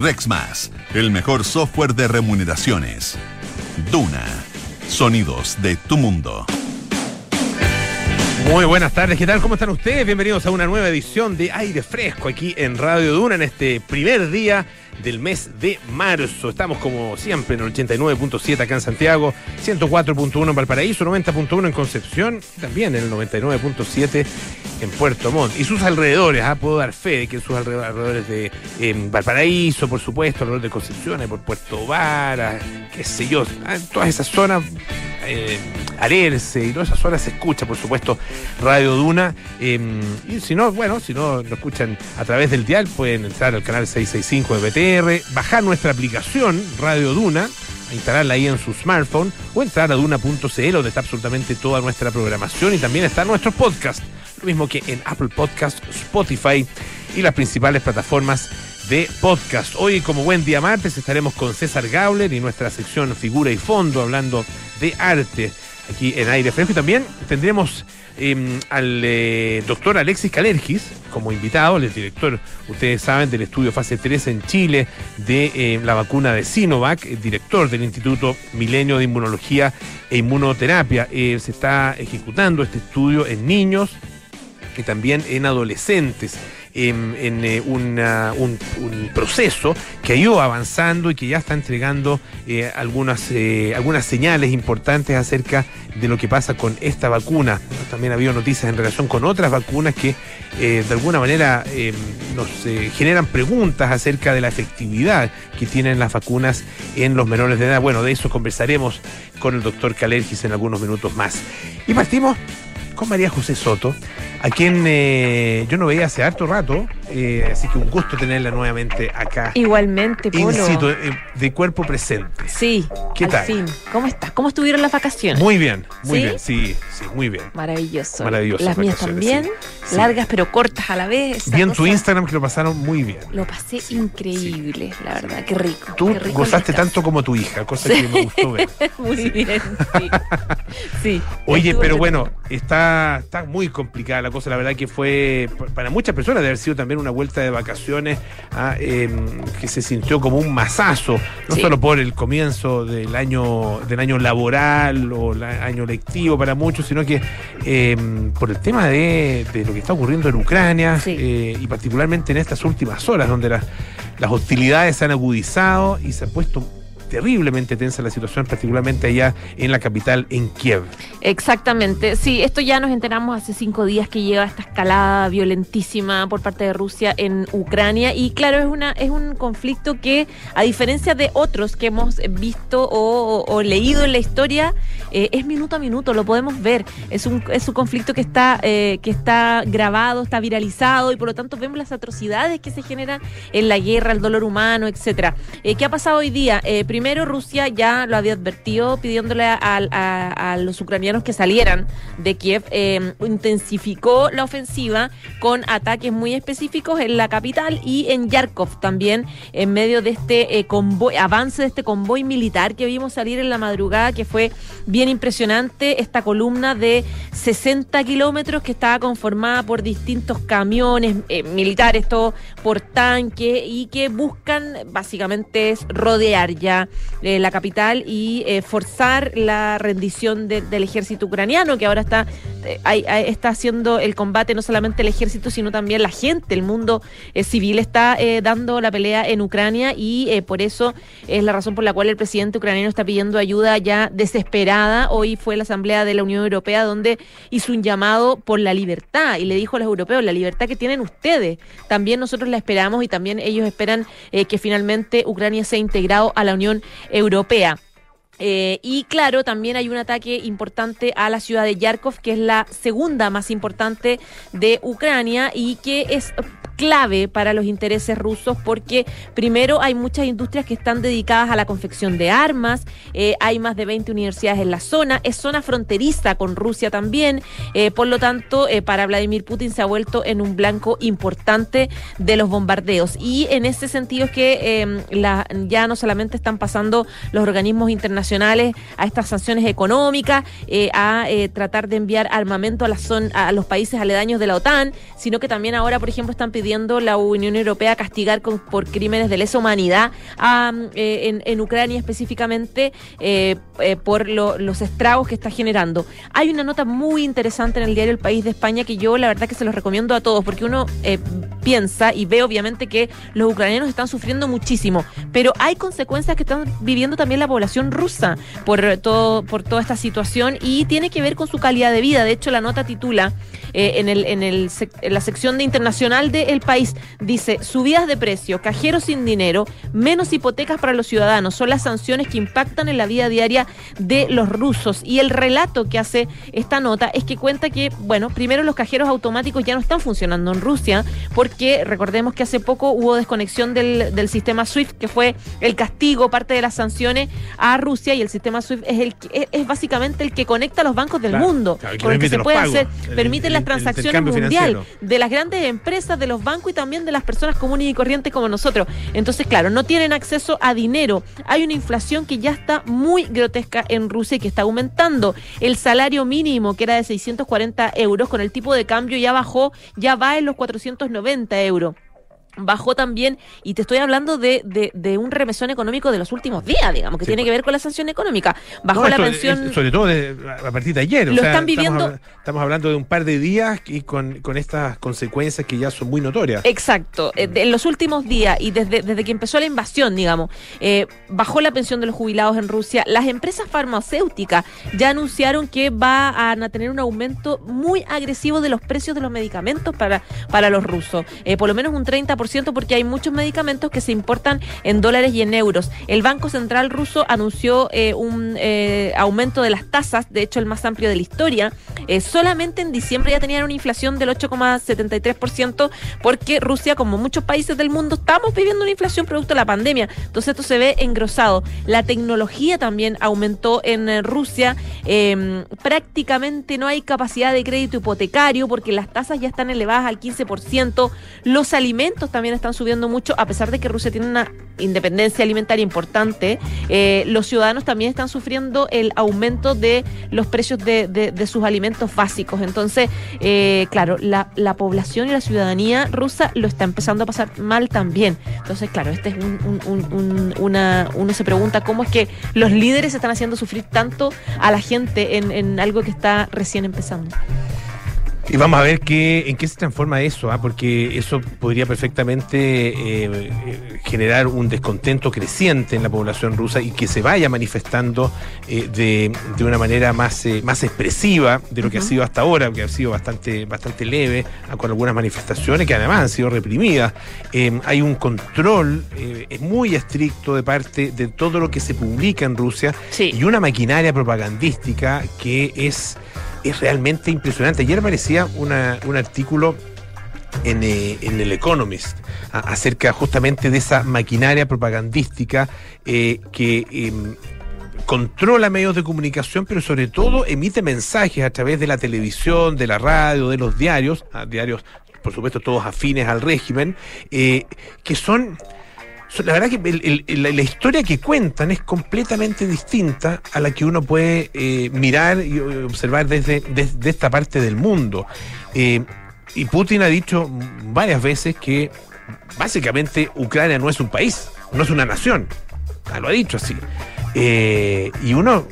Rexmas, el mejor software de remuneraciones. Duna, sonidos de tu mundo. Muy buenas tardes, ¿qué tal? ¿Cómo están ustedes? Bienvenidos a una nueva edición de Aire Fresco aquí en Radio Duna en este primer día del mes de marzo. Estamos como siempre en el 89.7 acá en Santiago, 104.1 en Valparaíso, 90.1 en Concepción y también en el 99.7 en Puerto Montt y sus alrededores. ¿ah? Puedo dar fe de que sus alrededores de em, Valparaíso, por supuesto, alrededor de Concepción, por Puerto Vara, qué sé yo, ah, todas esas zonas. Eh, Arerce y todas esas zonas se escucha, por supuesto, Radio Duna. Em, y si no, bueno, si no lo escuchan a través del dial, pueden entrar al canal 665 de BTR, bajar nuestra aplicación Radio Duna, instalarla ahí en su smartphone o entrar a duna.cl donde está absolutamente toda nuestra programación y también está nuestro podcast, lo mismo que en Apple Podcast, Spotify y las principales plataformas de podcast. Hoy, como buen día martes, estaremos con César Gauler y nuestra sección Figura y Fondo hablando de arte aquí en aire fresco. Y también tendremos em, al eh, doctor Alexis Calergis como invitado, el director, ustedes saben, del estudio fase 3 en Chile de em, la vacuna de Sinovac, director del Instituto Milenio de Inmunología e Inmunoterapia. Se está ejecutando este estudio en niños y también en adolescentes en, eh, un, proceso que ha ido avanzando y que ya está entregando eh, algunas, eh, algunas señales importantes acerca de lo que pasa con esta vacuna. También ha habido noticias en relación con otras vacunas que de alguna manera nos generan preguntas acerca de la efectividad que tienen las vacunas en los menores de edad. Bueno, de eso conversaremos con el doctor Calergis en algunos minutos más. Y partimos con María José Soto, a quien eh, yo no veía hace harto rato, eh, así que un gusto tenerla nuevamente acá. Igualmente, Polo. Eh, de cuerpo presente. Sí, ¿qué al tal? Fin. ¿Cómo estás? ¿Cómo estuvieron las vacaciones? Muy bien, muy bien, sí, sí, muy bien. Maravilloso. Maravilloso. Las mías también, largas pero cortas a la vez. Vi en tu Instagram que lo pasaron muy bien. Lo pasé increíble, la verdad, qué rico. Tú qué rico gozaste tanto como tu hija, cosa que me gustó ver. muy bien, sí. sí Oye, pero bueno, está, está muy complicada la cosa, la verdad que fue para muchas personas de haber sido también una vuelta de vacaciones ah, em, que se sintió como un masazo, no solo por el comienzo del año, del año laboral o el año lectivo para muchos, sino que em, por el tema de, lo que está ocurriendo en Ucrania eh, y particularmente en estas últimas horas donde las, las hostilidades se han agudizado y se ha puesto terriblemente tensa la situación, particularmente allá en la capital, en Kiev. Exactamente, sí, esto ya nos enteramos hace cinco días que lleva esta escalada violentísima por parte de Rusia en Ucrania y claro, es, una, es un conflicto que, a diferencia de otros que hemos visto o, leído en la historia, eh, es minuto a minuto, lo podemos ver. Es un, es un conflicto que está, eh, que está grabado, está viralizado y por lo tanto vemos las atrocidades que se generan en la guerra, el dolor humano, etcétera. Eh, ¿Qué ha pasado hoy día? primero Rusia ya lo había advertido pidiéndole a, los ucranianos que salieran de Kiev, em, intensificó la ofensiva con ataques muy específicos en la capital y en Yarkov también, en medio de este eh, convoy, avance de este convoy militar que vimos salir en la madrugada, que fue bien impresionante, esta columna de 60 kilómetros que estaba conformada por distintos camiones eh, militares, todo por tanque, y que buscan básicamente es rodear ya eh, la capital y eh, forzar la rendición del ejército ucraniano, que ahora está, eh, está haciendo el combate no solamente el ejército, sino también la gente, el mundo civil está dando la pelea en Ucrania y por eso es la razón por la cual el presidente ucraniano está pidiendo ayuda ya desesperada. Hoy fue la Asamblea de la Unión Europea donde hizo un llamado por la libertad y le dijo a los europeos, la libertad que tienen ustedes, también nosotros la esperamos y también ellos esperan que finalmente Ucrania sea integrado a la Unión Europea. Eh, y claro, también hay un ataque importante a la ciudad de Yarkov, que es la segunda más importante de Ucrania y que es clave para los intereses rusos porque primero hay muchas industrias que están dedicadas a la confección de armas, eh, hay más de 20 universidades en la zona, es zona fronteriza con Rusia también, eh, por lo tanto eh, para Vladimir Putin se ha vuelto en un blanco importante de los bombardeos. Y en ese sentido es que em, ya no solamente están pasando los organismos internacionales a estas sanciones económicas, a tratar de enviar armamento a, la zona, a los países aledaños de la OTAN, sino que también ahora, por ejemplo, están pidiendo la Unión Europea castigar con, por crímenes de lesa humanidad eh, en, Ucrania específicamente eh, eh, por lo, los estragos que está generando. Hay una nota muy interesante en el diario El País de España que yo la verdad que se los recomiendo a todos porque uno piensa y ve obviamente que los ucranianos están sufriendo muchísimo, pero hay consecuencias que están viviendo también la población rusa por todo por toda esta situación y tiene que ver con su calidad de vida. De hecho, la nota titula en, el, en, el, en la sección de internacional del país, dice, subidas de precio, cajeros sin dinero, menos hipotecas para los ciudadanos, son las sanciones que impactan en la vida diaria de los rusos. Y el relato que hace esta nota es que cuenta que, bueno, primero los cajeros automáticos ya no están funcionando en Rusia, porque recordemos que hace poco hubo desconexión del, del sistema SWIFT, que fue el castigo, parte de las sanciones a Rusia, y el sistema SWIFT es, el, es, básicamente el que conecta a los bancos del mundo, claro, con el que se puede hacer, el- permite el- las transacciones mundial financiero. de las grandes empresas, de los bancos y también de las personas comunes y corrientes como nosotros. Entonces, claro, no tienen acceso a dinero. Hay una inflación que ya está muy grotesca en Rusia y que está aumentando. El salario mínimo, que era de 640 euros, con el tipo de cambio ya bajó, ya va en los 490 euros. Bajó también, y te estoy hablando de, de, de un remesón económico de los últimos días, digamos, que Sí, tiene pues. que ver con la sanción económica. Bajó No, la pensión. es- sobre todo de- a partir de ayer. o Lo sea, están viviendo- Estamos, habla- estamos hablando de un par de días y con, con estas consecuencias que ya son muy notorias. Exacto. Eh, En los últimos días y desde, desde que empezó la invasión, digamos, eh, bajó la pensión de los jubilados en Rusia. Las empresas farmacéuticas ya anunciaron que van a tener un aumento muy agresivo de los precios de los medicamentos para, para los rusos. Eh, por lo menos un 30% porque hay muchos medicamentos que se importan en dólares y en euros. El Banco Central ruso anunció eh, un eh, aumento de las tasas, de hecho el más amplio de la historia. Eh, solamente en diciembre ya tenían una inflación del 8,73% porque Rusia, como muchos países del mundo, estamos viviendo una inflación producto de la pandemia. Entonces esto se ve engrosado. La tecnología también aumentó en Rusia. Eh, prácticamente no hay capacidad de crédito hipotecario porque las tasas ya están elevadas al 15%. Los alimentos también están subiendo mucho, a pesar de que Rusia tiene una independencia alimentaria importante. Eh, los ciudadanos también están sufriendo el aumento de los precios de, de- sus alimentos básicos. Entonces, eh, claro, la, la población y la ciudadanía rusa lo está empezando a pasar mal también. Entonces, claro, este es un- un- un- una, uno se pregunta cómo es que los líderes están haciendo sufrir tanto a la gente en, en algo que está recién empezando. Y vamos a ver qué, en qué se transforma eso, ¿ah? porque eso podría perfectamente eh, generar un descontento creciente en la población rusa y que se vaya manifestando eh, de, de una manera más, eh, más expresiva de lo que ha sido hasta ahora, que ha sido bastante, bastante leve, ah, con algunas manifestaciones que además han sido reprimidas. Eh, hay un control muy estricto de parte de todo lo que se publica en Rusia Sí. y una maquinaria propagandística que es, es realmente impresionante. Ayer aparecía una- un artículo en, eh, en el Economist acerca justamente de esa maquinaria propagandística eh, que em, controla medios de comunicación, pero sobre todo emite mensajes a través de la televisión, de la radio, de los diarios, diarios por supuesto todos afines al régimen, eh, que son So- La verdad que la, historia que cuentan es completamente distinta a la que uno puede eh, mirar y observar desde, desde esta parte del mundo. Eh, y Putin ha dicho varias veces que básicamente Ucrania no es un país, no es una nación. Ah, lo ha dicho así. Eh, y uno,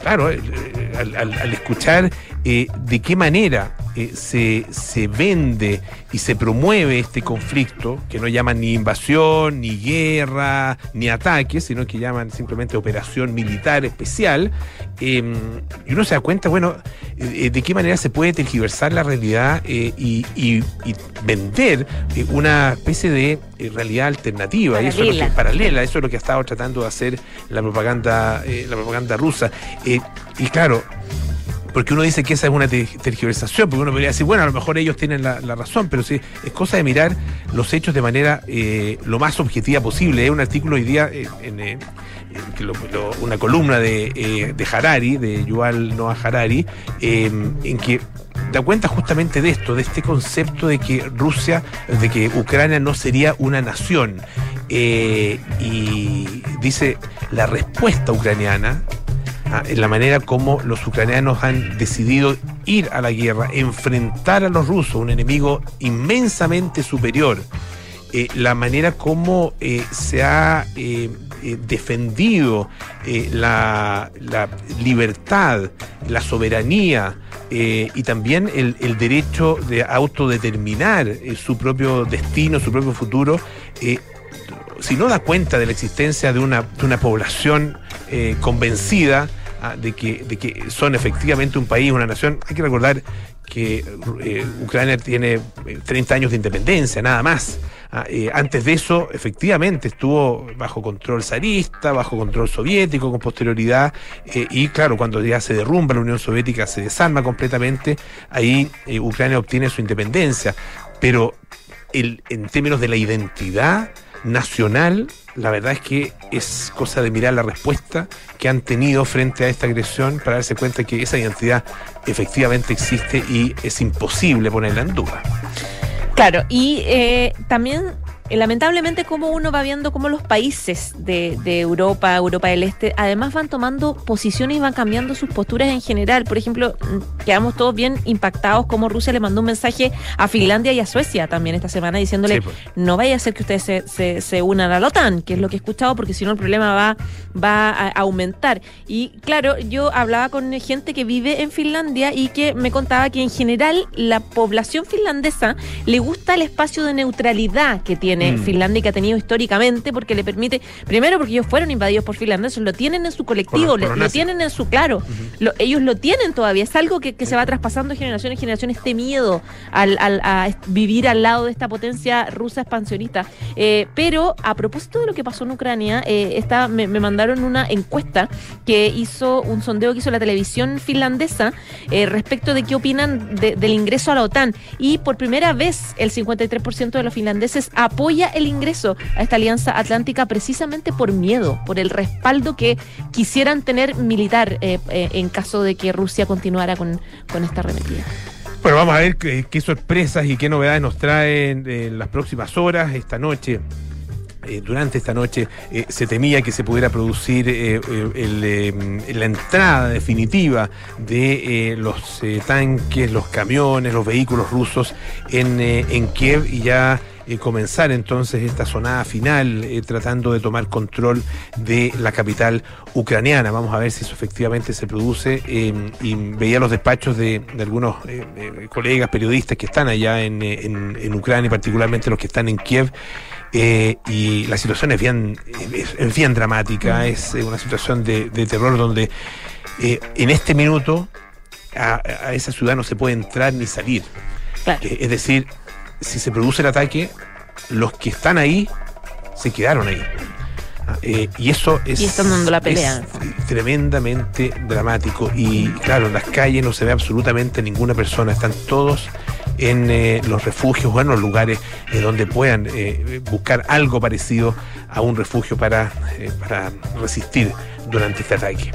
claro, al, al- al escuchar de qué manera eh, se, se vende y se promueve este conflicto, que no llaman ni invasión, ni guerra, ni ataque, sino que llaman simplemente operación militar especial, eh, y uno se da cuenta, bueno, eh, de qué manera se puede tergiversar la realidad eh, y, y- y vender eh, una especie de eh, realidad alternativa, y eso es lo que, Paralela. paralela, eso es lo que ha estado tratando de hacer la propaganda, eh, la propaganda rusa. Eh, y claro, porque uno dice que esa es una te- tergiversación, porque uno podría decir, bueno, a lo mejor ellos tienen la, razón, pero sí, es cosa de mirar los hechos de manera eh, lo más objetiva posible. Hay un artículo hoy día, eh, en, eh, en que lo- lo- una columna de, eh, de Harari, de Yuval Noah Harari, eh, en que da cuenta justamente de esto, de este concepto de que Rusia, de que Ucrania no sería una nación. Eh, y dice, la respuesta ucraniana la manera como los ucranianos han decidido ir a la guerra, enfrentar a los rusos, un enemigo inmensamente superior, eh, la manera como eh, se ha eh, defendido la, libertad, la soberanía y también el, derecho de autodeterminar su propio destino, su propio futuro, si no da cuenta de la existencia de una población convencida, ah, de que, de que son efectivamente un país, una nación. Hay que recordar que Ucrania tiene 30 años de independencia, nada más. Ah, eh, antes de eso, efectivamente, estuvo bajo control zarista, bajo control soviético con posterioridad, eh, y claro, cuando ya se derrumba la Unión Soviética, se desarma completamente, ahí eh, Ucrania obtiene su independencia. Pero en términos de la identidad nacional, la verdad es que es cosa de mirar la respuesta que han tenido frente a esta agresión para darse cuenta que esa identidad efectivamente existe y es imposible ponerla en duda. Claro, y eh, también lamentablemente como uno va viendo cómo los países de, Europa, Europa del Este, además van tomando posiciones y van cambiando sus posturas en general. Por ejemplo, mm, quedamos todos bien impactados como Rusia le mandó un mensaje a Finlandia y a Suecia también esta semana diciéndole pues. no vaya a ser que ustedes se, se, unan a la OTAN, que es lo que he escuchado, porque si no el problema va, va a aumentar. Y claro, yo hablaba con gente que vive en Finlandia y que me contaba que en general la población finlandesa le gusta el espacio de neutralidad que tiene Mm. Finlandia y que ha tenido históricamente, porque le permite, primero porque ellos fueron invadidos por finlandeses, lo tienen en su colectivo, lo, tienen en su claro, ellos lo tienen todavía, es algo que, se va traspasando de generación en generación, este miedo al, a vivir al lado de esta potencia rusa expansionista. Eh, pero a propósito de lo que pasó en Ucrania, eh, me, mandaron una encuesta que hizo, un sondeo que hizo la televisión finlandesa eh, respecto de qué opinan del ingreso a la OTAN. Y por primera vez el 53% de los finlandeses apoyan apoya el ingreso a esta alianza atlántica precisamente por miedo, por el respaldo que quisieran tener militar eh, eh, en caso de que Rusia continuara con, con esta arremetida. Bueno, vamos a ver qué, sorpresas y qué novedades nos traen en las próximas horas, esta noche. Eh, durante esta noche se temía que se pudiera producir la entrada definitiva de los tanques, los camiones, los vehículos rusos en, en Kiev y ya eh, comenzar entonces esta sonada final eh, tratando de tomar control de la capital ucraniana. Vamos a ver si eso efectivamente se produce. Em, y veía los despachos de, algunos eh, colegas periodistas que están allá en, en, Ucrania, particularmente los que están en Kiev. y la situación es bien, es, bien dramática, mm. es una situación de, terror donde en este minuto a, esa ciudad no se puede entrar ni salir. es decir, si se produce el ataque, los que están ahí se quedaron ahí. Ah, eh, y eso es, y están dando la pelea. tremendamente dramático. Y claro, en las calles no se ve absolutamente ninguna persona, están todos en eh, los refugios o en los lugares eh, donde puedan buscar algo parecido a un refugio para, para resistir durante este ataque.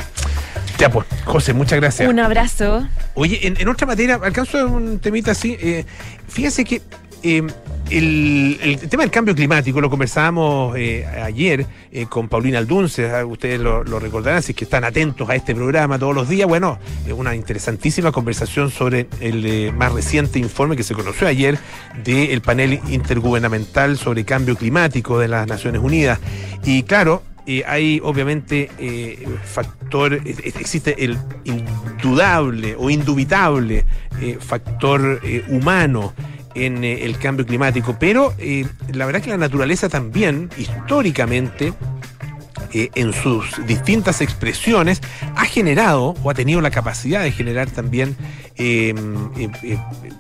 Ya pues, José, muchas gracias. Un abrazo. Oye, en, otra materia, alcanzo un temita así. fíjese que eh, el, tema del cambio climático lo conversábamos eh, ayer eh, con Paulina Aldunce, ah, ustedes lo, recordarán, si es que están atentos a este programa todos los días. Bueno, una interesantísima conversación sobre el más reciente informe que se conoció ayer del panel intergubernamental sobre cambio climático de las Naciones Unidas. Y claro, hay obviamente factor, existe el indudable o indubitable factor humano en eh, el cambio climático, pero eh, la verdad es que la naturaleza también, históricamente, eh, en sus distintas expresiones, ha generado o ha tenido la capacidad de generar también,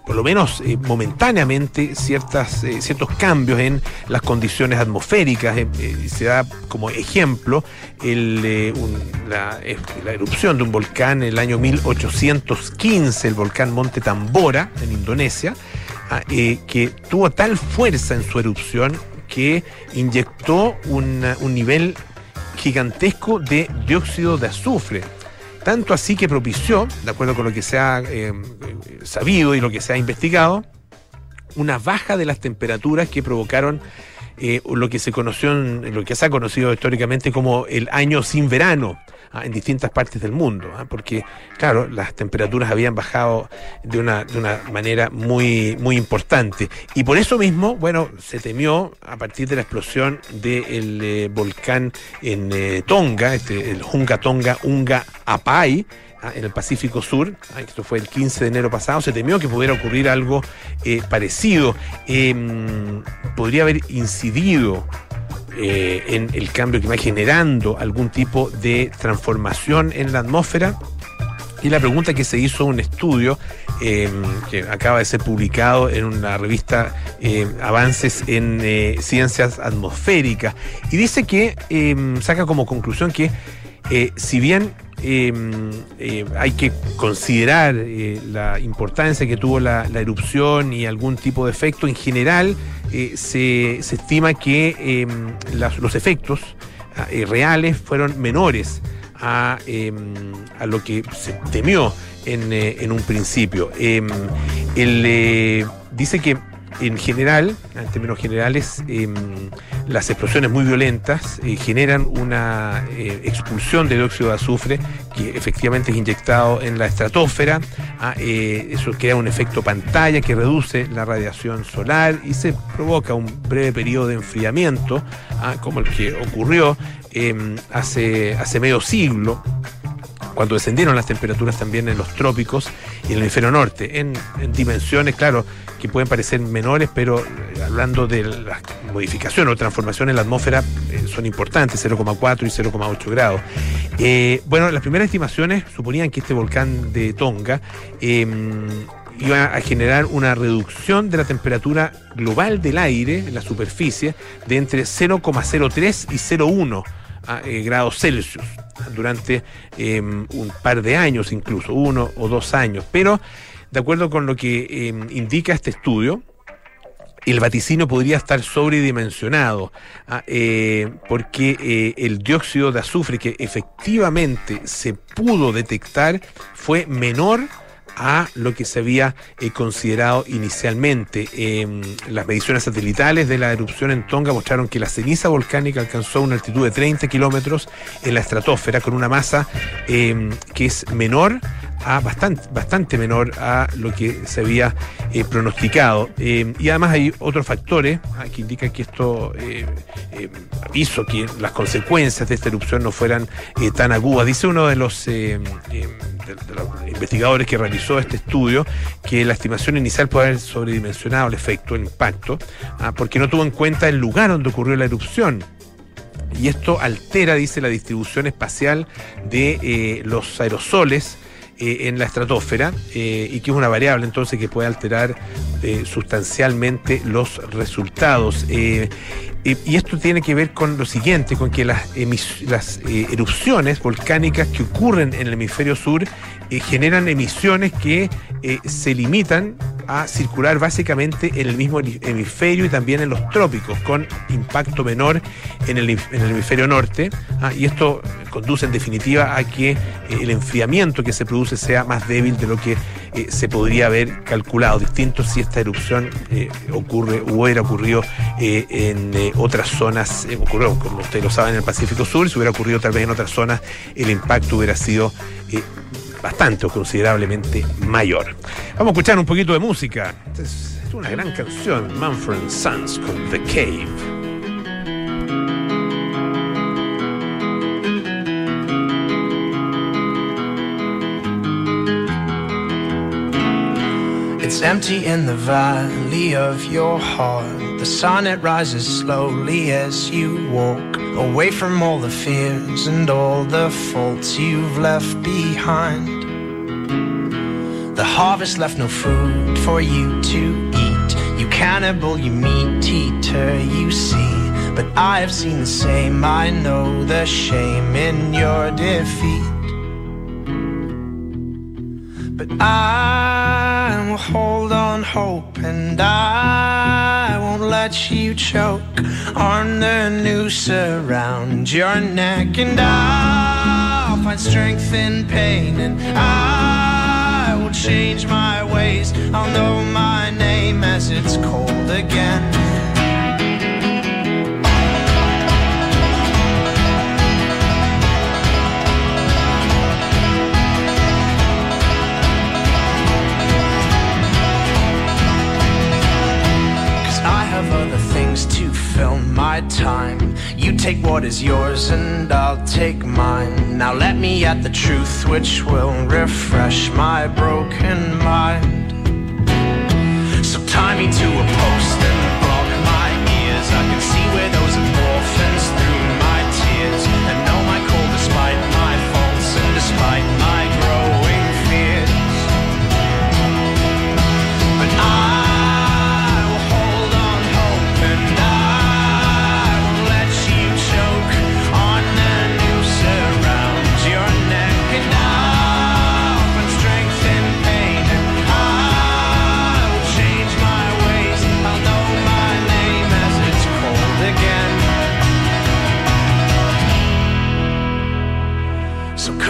por lo menos momentáneamente, ciertas, ciertos cambios en las condiciones atmosféricas. se da como ejemplo la, erupción de un volcán en el año 1815, el volcán Monte Tambora, en Indonesia eh, que tuvo tal fuerza en su erupción que inyectó un nivel gigantesco de dióxido de azufre. Tanto así que propició, de acuerdo con lo que se ha eh, sabido y lo que se ha investigado, una baja de las temperaturas que provocaron eh, lo que se conoció, lo que se ha conocido históricamente como el año sin verano. Ah, en distintas partes del mundo, ah, porque, claro, las temperaturas habían bajado de una, de una manera muy, muy importante. Y por eso mismo, bueno, se temió a partir de la explosión del eh, volcán en eh, Tonga, este, el Hunga Tonga Unga Apai, en el Pacífico Sur, esto fue el 15 de enero pasado, se temió que pudiera ocurrir algo eh, parecido. Em, podría haber incidido eh, en el cambio que va generando algún tipo de transformación en la atmósfera. Y la pregunta que se hizo un estudio em, que acaba de ser publicado en una revista em, Avances en eh, Ciencias Atmosféricas y dice que saca como conclusión que si bien hay que considerar la importancia que tuvo la, erupción y algún tipo de efecto, en general eh, se, se, estima que em, los efectos ah, eh, reales fueron menores a, em, a, lo que se temió en, eh, un principio. Em, dice que en general, en términos generales, eh, las explosiones muy violentas eh, generan una eh, expulsión de dióxido de azufre que efectivamente es inyectado en la estratosfera. Ah, eso crea un efecto pantalla que reduce la radiación solar y se provoca un breve periodo de enfriamiento, ah, como el que ocurrió hace, hace medio siglo cuando descendieron las temperaturas también en los trópicos y en el hemisferio norte, en, dimensiones, claro, que pueden parecer menores, pero eh, hablando de la modificación o transformación en la atmósfera, eh, son importantes, 0,4 y 0,8 grados. Eh, bueno, las primeras estimaciones suponían que este volcán de Tonga em, iba a generar una reducción de la temperatura global del aire en la superficie de entre 0,03 y 0,1 grados Celsius durante em, un par de años incluso, uno o dos años. Pero, de acuerdo con lo que em, indica este estudio, el vaticino podría estar sobredimensionado, ah, eh, porque eh, el dióxido de azufre que efectivamente se pudo detectar fue menor a lo que se había eh, considerado inicialmente. Em, las mediciones satelitales de la erupción en Tonga mostraron que la ceniza volcánica alcanzó una altitud de 30 kilómetros en la estratosfera con una masa em, que es menor a bastante, bastante menor a lo que se había eh, pronosticado. Em, y además hay otros factores ah, que indican que esto eh, hizo que las consecuencias de esta erupción no fueran tan agudas. Dice uno de los de, los investigadores que realizó este estudio que la estimación inicial puede haber sobredimensionado el efecto, el impacto, ah, porque no tuvo en cuenta el lugar donde ocurrió la erupción. Y esto altera, dice, la distribución espacial de eh, los aerosoles eh, en la estratosfera eh, y que es una variable entonces que puede alterar sustancialmente los resultados. y esto tiene que ver con lo siguiente, con que las, las erupciones volcánicas que ocurren en el hemisferio sur generan emisiones que se limitan a circular básicamente en el mismo hemisferio y también en los trópicos, con impacto menor en el, hemisferio norte. Ah, y esto conduce en definitiva a que eh, el enfriamiento que se produce sea más débil de lo que eh, se podría haber calculado. Distinto si esta erupción eh, ocurre o hubiera ocurrido en otras zonas, ocurrió, como ustedes lo saben, en el Pacífico Sur, si hubiera ocurrido tal vez en otras zonas, el impacto hubiera sido bastante o considerablemente mayor. Vamos a escuchar un poquito de música. Es una gran canción, Manfred Sons con The Cave. It's empty in the valley of your heart. The sun it rises slowly as you walk away from all the fears and all the faults you've left behind. The harvest left no food for you to eat. You cannibal, you meat eater, you see. But I have seen the same, I know the shame in your defeat. But I will hold on hope and I won't let you choke on the noose around your neck. And I'll find strength in pain and I will change my ways. I'll know my name as it's cold again. fill my time. You take what is yours and I'll take mine. Now let me at the truth which will refresh my broken mind. So tie me to a post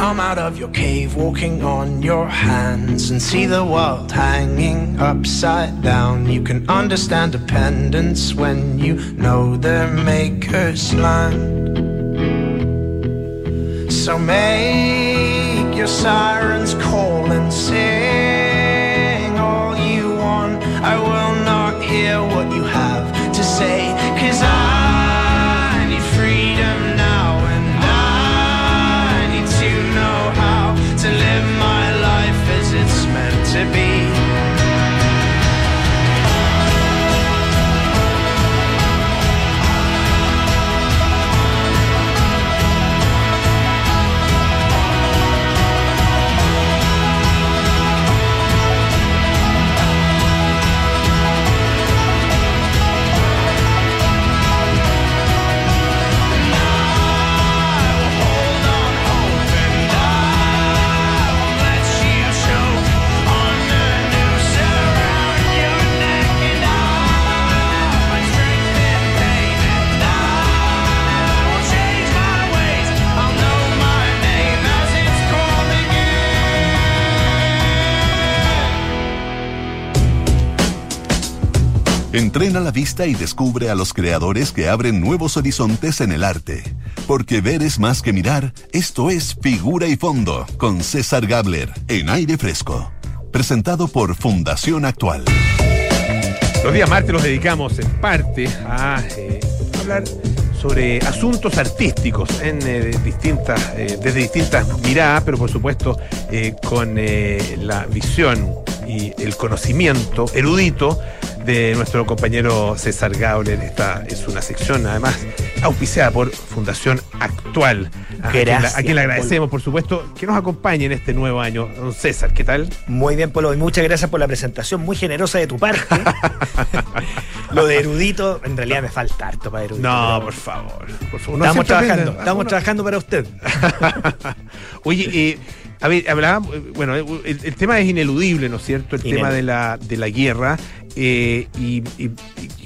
come out of your cave, walking on your hands, and see the world hanging upside down. You can understand dependence when you know their maker's land. So make your sirens call and sing Entrena la vista y descubre a los creadores que abren nuevos horizontes en el arte. Porque ver es más que mirar, esto es Figura y Fondo, con César Gabler, en aire fresco. Presentado por Fundación Actual. Los días martes los dedicamos en parte a eh, hablar sobre asuntos artísticos en eh, distintas, eh, desde distintas miradas, pero por supuesto con la visión y el conocimiento erudito de nuestro compañero César Gauler. Esta es una sección además auspiciada por Fundación Actual. A quien, la- a Gracias, quien le agradecemos, por supuesto, que nos acompañe en este nuevo año. Don César, ¿qué tal? Muy bien, Polo, y muchas gracias por la presentación muy generosa de tu parte. Lo de erudito, en realidad me falta harto para erudito. No, pero por favor. Por favor. No Estamos trabajando, estamos trabajando para usted. Oye, eh, a ver, hablábamos, bueno, el, el tema es ineludible, ¿no es cierto? El tema de la, de la guerra. Eh, y,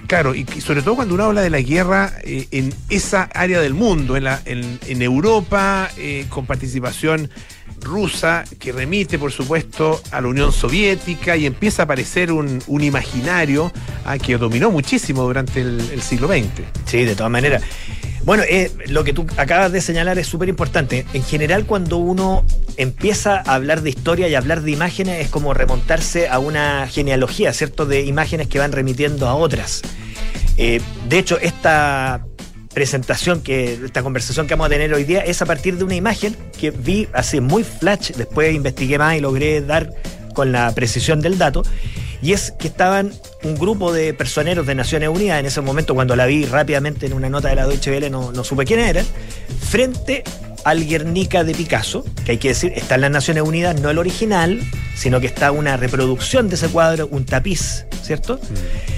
claro, y, sobre todo cuando uno habla de la guerra eh, en esa área del mundo, en, la, en, Europa, eh, con participación rusa, que remite, por supuesto, a la Unión Soviética y empieza a aparecer un, un imaginario ah, que dominó muchísimo durante el siglo XX. Sí, de todas maneras. Bueno, eh, lo que tú acabas de señalar es súper importante. En general, cuando uno empieza a hablar de historia y hablar de imágenes, es como remontarse a una genealogía, ¿cierto? De imágenes que van remitiendo a otras. Eh, de hecho, esta presentación, que esta conversación que vamos a tener hoy día, es a partir de una imagen que vi así muy flash, después investigué más y logré dar con la precisión del dato, y es que estaban un grupo de personeros de Naciones Unidas, en ese momento cuando la vi rápidamente en una nota de la Deutsche no, no supe quién eran, frente al Guernica de Picasso, que hay que decir, está en las Naciones Unidas, no el original, sino que está una reproducción de ese cuadro, un tapiz, ¿cierto?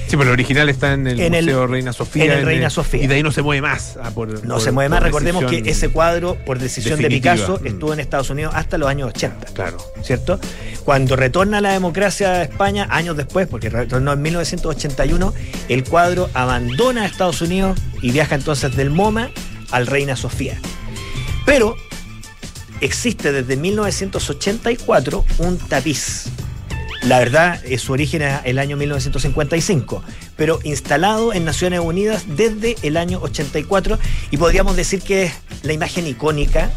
Sí, pero el original está en el En el- Museo Reina Sofía. en el Reina Sofía. Y de ahí no se mueve más. ah, por- No por- se mueve más. Recordemos que ese cuadro, por decisión de. Picasso, Mm. estuvo en Estados Unidos hasta los años 80. Claro. ¿Cierto? Cuando retorna la democracia a España, años después, porque retornó en 1981, el cuadro abandona a Estados Unidos y viaja entonces del MoMA al Reina Sofía. Pero existe desde 1984 un tapiz. La verdad, eh, su origen es el año 1955, pero instalado en Naciones Unidas desde el año 84 y podríamos decir que es la imagen icónica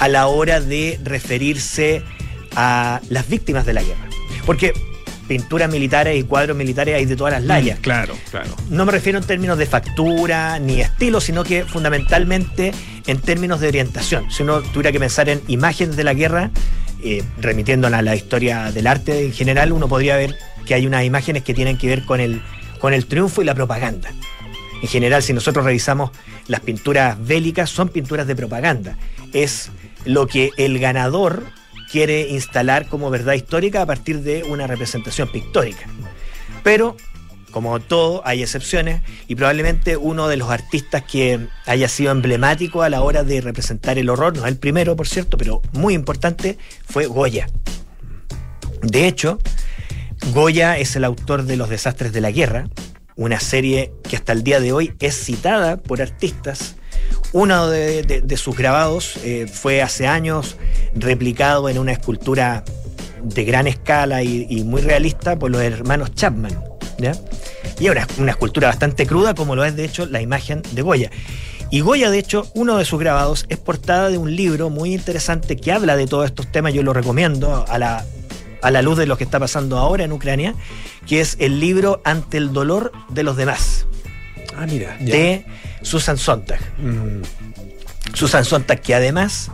a la hora de referirse a las víctimas de la guerra. Porque pinturas militares y cuadros militares hay de todas las layas. Mm, claro, claro. No me refiero en términos de factura ni estilo, sino que fundamentalmente en términos de orientación. Si uno tuviera que pensar en imágenes de la guerra, eh, remitiéndola a la historia del arte en general, uno podría ver que hay unas imágenes que tienen que ver con el, con el triunfo y la propaganda. En general, si nosotros revisamos las pinturas bélicas, son pinturas de propaganda. Es lo que el ganador quiere instalar como verdad histórica a partir de una representación pictórica. Pero, como todo, hay excepciones y probablemente uno de los artistas que haya sido emblemático a la hora de representar el horror, no es el primero, por cierto, pero muy importante, fue Goya. De hecho, Goya es el autor de Los desastres de la guerra, una serie que hasta el día de hoy es citada por artistas. Uno de, de- de sus grabados eh, fue hace años replicado en una escultura de gran escala y, y muy realista por los hermanos Chapman. ¿ya? Y es una, una escultura bastante cruda, como lo es de hecho la imagen de Goya. Y Goya, de hecho, uno de sus grabados es portada de un libro muy interesante que habla de todos estos temas. Yo lo recomiendo a la, a la luz de lo que está pasando ahora en Ucrania, que es el libro Ante el dolor de los demás, Ah, mira. de Susan Sontag. Susan Sontag, que además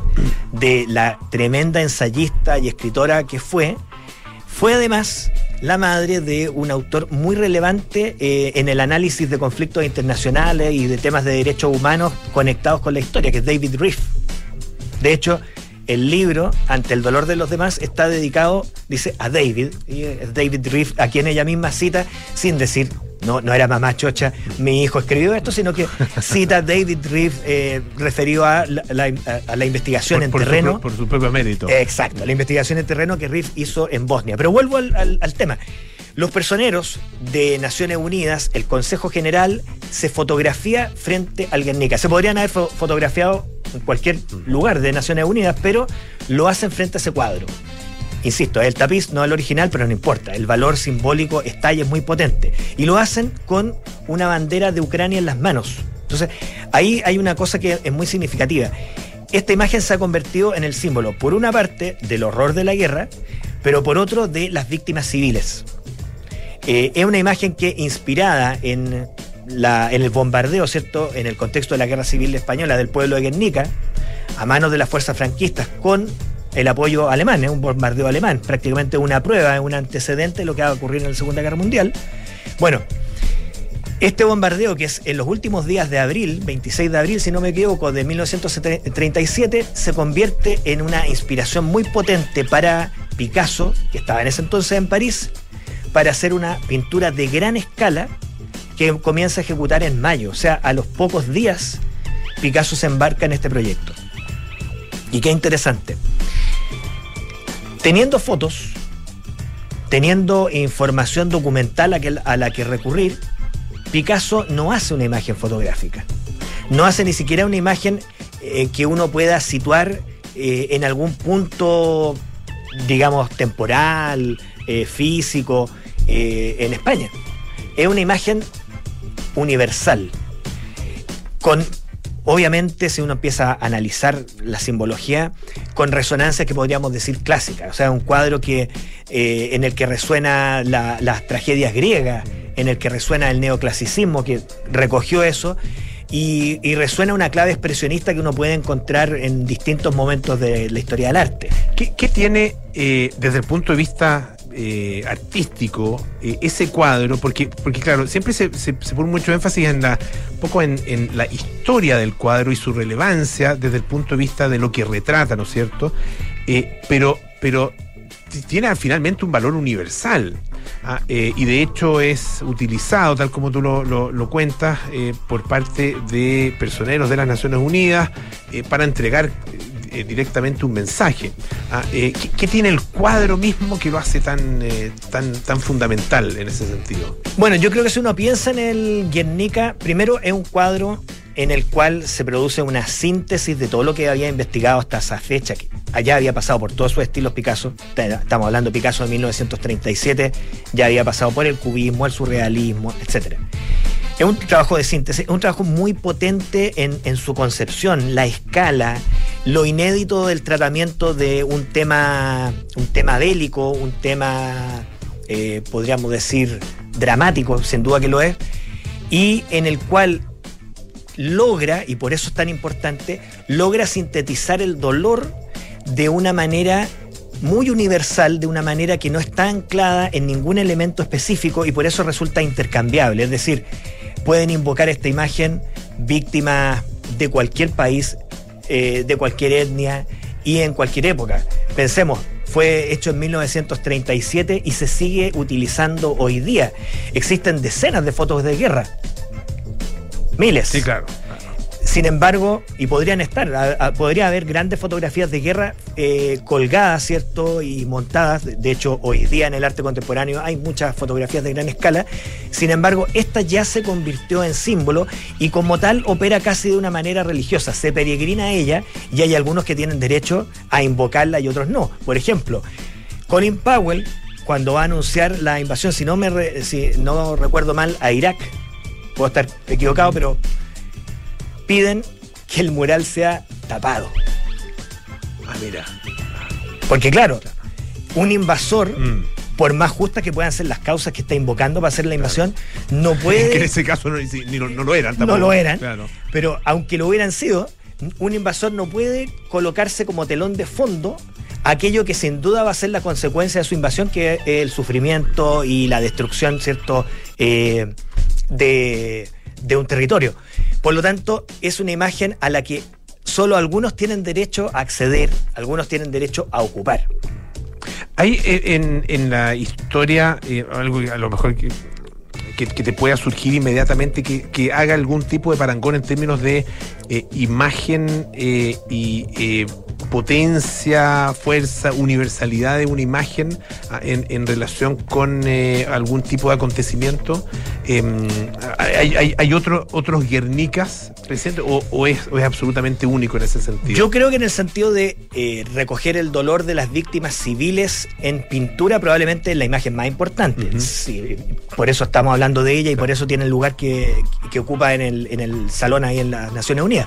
de la tremenda ensayista y escritora que fue, fue además la madre de un autor muy relevante eh, en el análisis de conflictos internacionales y de temas de derechos humanos conectados con la historia, que es David Riff. De hecho, el libro, Ante el dolor de los demás, está dedicado, dice, a David, y es David Riff, a quien ella misma cita, sin decir, no, no era mamá chocha, mi hijo escribió esto, sino que cita David Riff eh, referido a la, la- a la investigación por, en por terreno. por su propio mérito. Exacto, la investigación en terreno que Riff hizo en Bosnia. Pero vuelvo al, al- al tema. Los personeros de Naciones Unidas, el Consejo General, se fotografía frente al Guernica. Se podrían haber fo- fotografiado en cualquier lugar de Naciones Unidas, pero lo hacen frente a ese cuadro. Insisto, es el tapiz, no el original, pero no importa. El valor simbólico está y es muy potente. Y lo hacen con una bandera de Ucrania en las manos. Entonces, ahí hay una cosa que es muy significativa. Esta imagen se ha convertido en el símbolo, por una parte, del horror de la guerra, pero por otro, de las víctimas civiles. Eh, es una imagen que, inspirada en, en el bombardeo, ¿cierto?, en el contexto de la guerra civil española del pueblo de Guernica, a manos de las fuerzas franquistas, con el apoyo alemán, es un bombardeo alemán, prácticamente una prueba, un antecedente de lo que va a ocurrir en la Segunda Guerra Mundial. Bueno, este bombardeo, que es en los últimos días de abril, 26 de abril, si no me equivoco, de 1937, se convierte en una inspiración muy potente para Picasso, que estaba en ese entonces en París, para hacer una pintura de gran escala que comienza a ejecutar en mayo. O sea, a los pocos días, Picasso se embarca en este proyecto. Y qué interesante. Teniendo fotos, teniendo información documental a, la que recurrir, Picasso no hace una imagen fotográfica. No hace ni siquiera una imagen eh, que uno pueda situar eh, en algún punto, digamos, temporal, eh, físico, en España. Es una imagen universal. Con, obviamente, si uno empieza a analizar la simbología, con resonancias que podríamos decir clásicas. O sea, un cuadro que, eh, en el que resuena la- las tragedias griegas, en el que resuena el neoclasicismo, que recogió eso. Y, resuena una clave expresionista que uno puede encontrar en distintos momentos de la historia del arte. ¿Qué, qué tiene eh, desde el punto de vista eh, artístico eh, ese cuadro? Porque, porque claro, siempre se, pone mucho énfasis en la, un poco en, la historia del cuadro y su relevancia desde el punto de vista de lo que retrata, ¿no es cierto? Eh, pero, pero tiene finalmente un valor universal. ah, y de hecho es utilizado, tal como tú lo, cuentas, por parte de personeros de las Naciones Unidas para entregar eh, directamente un mensaje. Ah, eh, ¿qué, tiene el cuadro mismo que lo hace tan, eh, tan, tan fundamental en ese sentido? Bueno, yo creo que si uno piensa en el Guernica, primero es un cuadro en el cual se produce una síntesis de todo lo que había investigado hasta esa fecha, que allá había pasado por todos sus estilos Picasso, Ta- estamos hablando de Picasso de 1937, ya había pasado por el cubismo, el surrealismo, etc. Es un trabajo de síntesis, es un trabajo muy potente en, en su concepción, la escala, lo inédito del tratamiento de un tema, un tema bélico, un tema eh, podríamos decir, dramático, sin duda que lo es, y en el cual logra, y por eso es tan importante, logra sintetizar el dolor de una manera muy universal, de una manera que no está anclada en ningún elemento específico y por eso resulta intercambiable. Es decir, pueden invocar esta imagen víctimas de cualquier país, eh, de cualquier etnia y en cualquier época. Pensemos, fue hecho en 1937 y se sigue utilizando hoy día. Existen decenas de fotos de guerra. Miles. Sí, claro. Sin embargo, y podrían estar, a- a- podría haber grandes fotografías de guerra eh, colgadas, ¿cierto? Y montadas. De- De hecho, hoy día en el arte contemporáneo hay muchas fotografías de gran escala. Sin embargo, esta ya se convirtió en símbolo y como tal opera casi de una manera religiosa. Se peregrina a ella y hay algunos que tienen derecho a invocarla y otros no. Por ejemplo, Colin Powell, cuando va a anunciar la invasión, si no, me re- si no recuerdo mal, a Irak, puedo estar equivocado, pero piden que el mural sea tapado. Ah, mira. Porque claro, un invasor, Mm. por más justas que puedan ser las causas que está invocando para hacer la invasión, no Que en puede, ese caso no, ni- lo- no lo eran no tampoco. lo eran, Claro. pero aunque lo hubieran sido, un invasor no puede colocarse como telón de fondo aquello que sin duda va a ser la consecuencia de su invasión, que es el sufrimiento y la destrucción, ¿cierto?, Eh, de, de un territorio. Por lo tanto, es una imagen a la que solo algunos tienen derecho a acceder, algunos tienen derecho a ocupar. Hay eh, en, en la historia eh, algo a lo mejor que, que- te pueda surgir inmediatamente que, que haga algún tipo de parangón en términos de eh, imagen eh, y potencia, fuerza, universalidad de una imagen ah, en, en relación con eh, algún tipo de acontecimiento. Em, ¿Hay, hay, hay otro- otros Guernicas presentes o, o es, o es absolutamente único en ese sentido? Yo creo que en el sentido de eh, recoger el dolor de las víctimas civiles en pintura, probablemente es la imagen más importante. Sí, por eso estamos hablando de ella y por eso tiene el lugar que, que ocupa en el, en el salón ahí en las Naciones Unidas.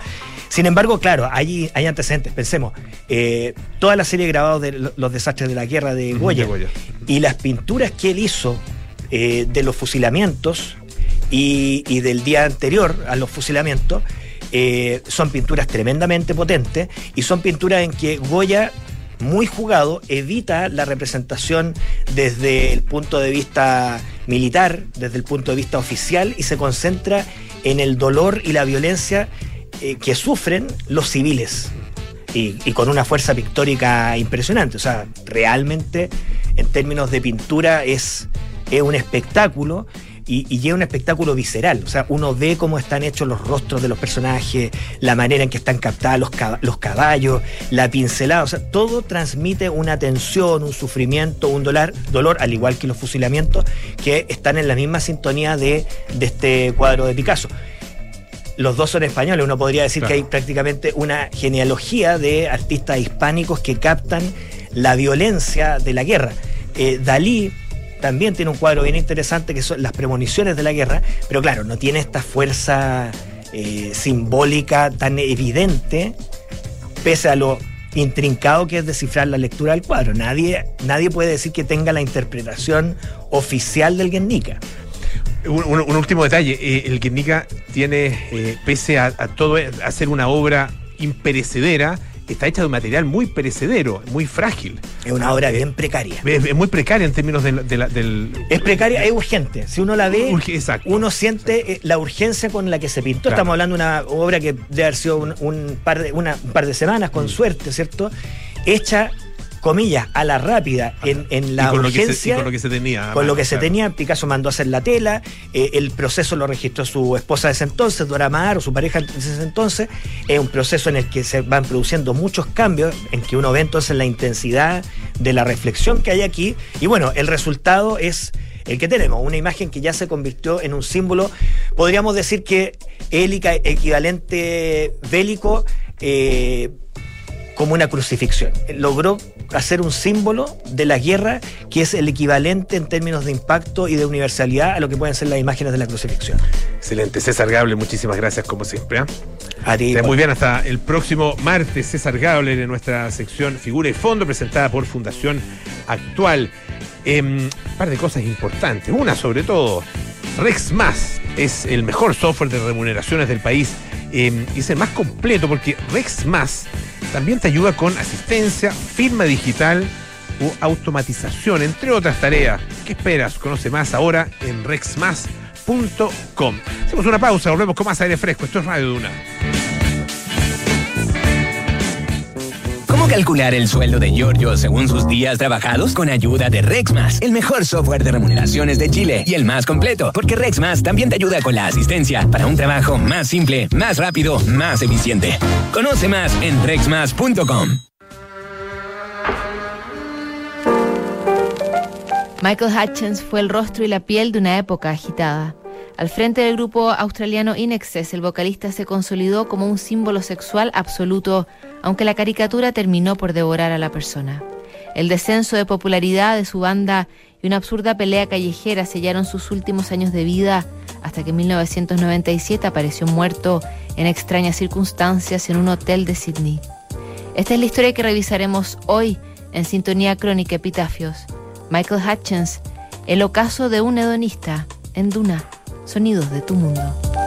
Sin embargo, claro, hay, hay antecedentes. Pensemos, eh, toda la serie grabada de lo- los desastres de la guerra de Goya, de Goya. y las pinturas que él hizo eh, de los fusilamientos y, y del día anterior a los fusilamientos eh, son pinturas tremendamente potentes y son pinturas en que Goya, muy jugado, evita la representación desde el punto de vista militar, desde el punto de vista oficial y se concentra en el dolor y la violencia eh, que sufren los civiles y, con una fuerza pictórica impresionante. O sea, realmente en términos de pintura es, es un espectáculo y, y es un espectáculo visceral. O sea, uno ve cómo están hechos los rostros de los personajes, la manera en que están captados los, los caballos, la pincelada. O sea, todo transmite una tensión, un sufrimiento, un dolor, dolor al igual que los fusilamientos, que están en la misma sintonía de, de este cuadro de Picasso los dos son españoles, uno podría decir Claro. que hay prácticamente una genealogía de artistas hispánicos que captan la violencia de la guerra. Eh, Dalí también tiene un cuadro bien interesante que son las premoniciones de la guerra, pero claro, no tiene esta fuerza eh, simbólica tan evidente, pese a lo intrincado que es descifrar la lectura del cuadro. Nadie, nadie puede decir que tenga la interpretación oficial del Guernica. Un, un- un último detalle, eh, el Guernica tiene, eh, pese a, a todo, a ser una obra imperecedera, está hecha de un material muy perecedero, muy frágil. Es una obra eh, bien precaria. Es, es muy precaria en términos de la- de la- del... Es precaria, es urgente. Si uno la ve, Urge- exacto. uno siente eh, la urgencia con la que se pintó. Claro. Estamos hablando de una obra que debe haber sido un, un par, de, una- un par de semanas, Mm. con suerte, ¿cierto? Hecha, comillas, a la rápida, en, en la y con lo que se- y urgencia. con lo que se tenía. Con lo que se tenía, Picasso mandó a hacer la tela, eh, el proceso lo registró su esposa de ese entonces, Dora Maar, o su pareja de ese entonces. Es un proceso en el que se van produciendo muchos cambios, en que uno ve entonces la intensidad de la reflexión que hay aquí. Y bueno, el resultado es el que tenemos, una imagen que ya se convirtió en un símbolo, podríamos decir que el equi- equivalente bélico. eh, como una crucifixión. Logró hacer un símbolo de la guerra que es el equivalente en términos de impacto y de universalidad a lo que pueden ser las imágenes de la crucifixión. Excelente. César Gable, muchísimas gracias como siempre. A ti, Esté muy bien, hasta el próximo martes. César Gable en nuestra sección Figura y Fondo, presentada por Fundación Actual. Em, un par de cosas importantes. Una, sobre todo, Rex Más es el mejor software de remuneraciones del país em, y es el más completo porque Rex Más también te ayuda con asistencia, firma digital o automatización, entre otras tareas. ¿Qué esperas? Conoce más ahora en rexmas.com. Hacemos una pausa, volvemos con más aire fresco. Esto es Radio Duna. ¿Cómo calcular el sueldo de Giorgio según sus días trabajados? Con ayuda de Rexmas, el mejor software de remuneraciones de Chile y el más completo, porque Rexmas también te ayuda con la asistencia para un trabajo más simple, más rápido, más eficiente. Conoce más en rexmas.com. Michael Hutchins fue el rostro y la piel de una época agitada. Al frente del grupo australiano Inexcess, el vocalista se consolidó como un símbolo sexual absoluto, aunque la caricatura terminó por devorar a la persona. El descenso de popularidad de su banda y una absurda pelea callejera sellaron sus últimos años de vida hasta que en 1997 apareció muerto en extrañas circunstancias en un hotel de Sydney. Esta es la historia que revisaremos hoy en Sintonía Crónica Epitafios. Michael Hutchins, el ocaso de un hedonista en Duna, sonidos de tu mundo.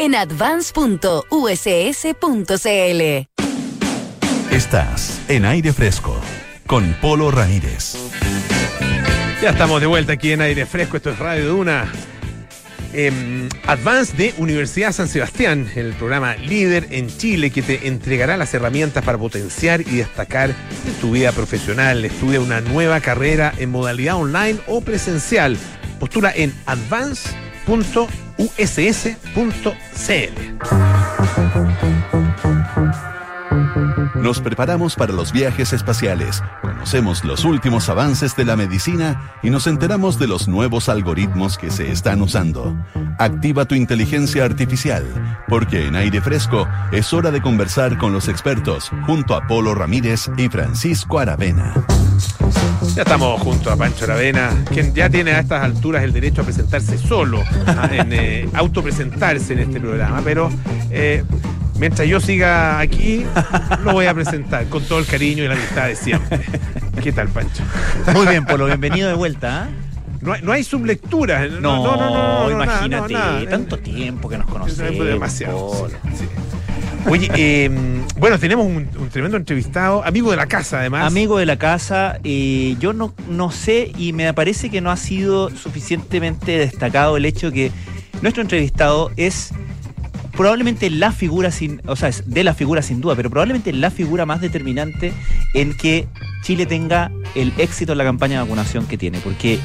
en advance.uss.cl. Estás en aire fresco con Polo Ramírez. Ya estamos de vuelta aquí en aire fresco. Esto es Radio Duna. Eh, Advance de Universidad San Sebastián, el programa líder en Chile que te entregará las herramientas para potenciar y destacar en tu vida profesional. Estudia una nueva carrera en modalidad online o presencial. Postula en advance.uss.cl. Nos preparamos para los viajes espaciales, conocemos los últimos avances de la medicina y nos enteramos de los nuevos algoritmos que se están usando. Activa tu inteligencia artificial, porque en aire fresco es hora de conversar con los expertos junto a Polo Ramírez y Francisco Aravena. Ya estamos junto a Pancho Aravena, quien ya tiene a estas alturas el derecho a presentarse solo, en, eh, autopresentarse en este programa, pero eh, mientras yo siga aquí, lo voy a presentar con todo el cariño y la amistad de siempre. ¿Qué tal, Pancho? Muy bien, Polo, bienvenido de vuelta. ¿eh? No hay, no hay sublectura. No, No, no, no, imagínate, nada, tanto tiempo que nos conocemos. Demasiado. Sí, sí. Oye, eh, bueno, tenemos un, un tremendo entrevistado, amigo de la casa, además. Amigo de la casa, eh, yo no, no sé y me parece que no ha sido suficientemente destacado el hecho que nuestro entrevistado es probablemente la figura sin, o sea, es de la figura sin duda, pero probablemente la figura más determinante en que Chile tenga el éxito en la campaña de vacunación que tiene, porque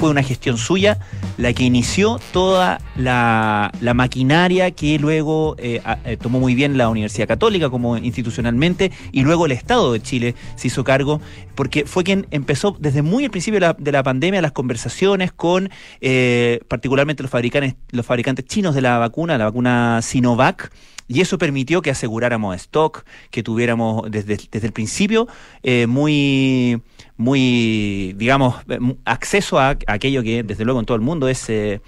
fue una gestión suya la que inició toda la, maquinaria que luego eh, eh, tomó muy bien la Universidad Católica como institucionalmente y luego el Estado de Chile se hizo cargo porque fue quien empezó desde muy al principio de la, de la pandemia las conversaciones con eh, particularmente los fabricantes, los fabricantes chinos de la vacuna, la vacuna Sinovac. Y eso permitió que aseguráramos stock, que tuviéramos desde, desde el principio eh, muy, muy, digamos, eh, acceso a aquello que desde luego en todo el mundo es, eh,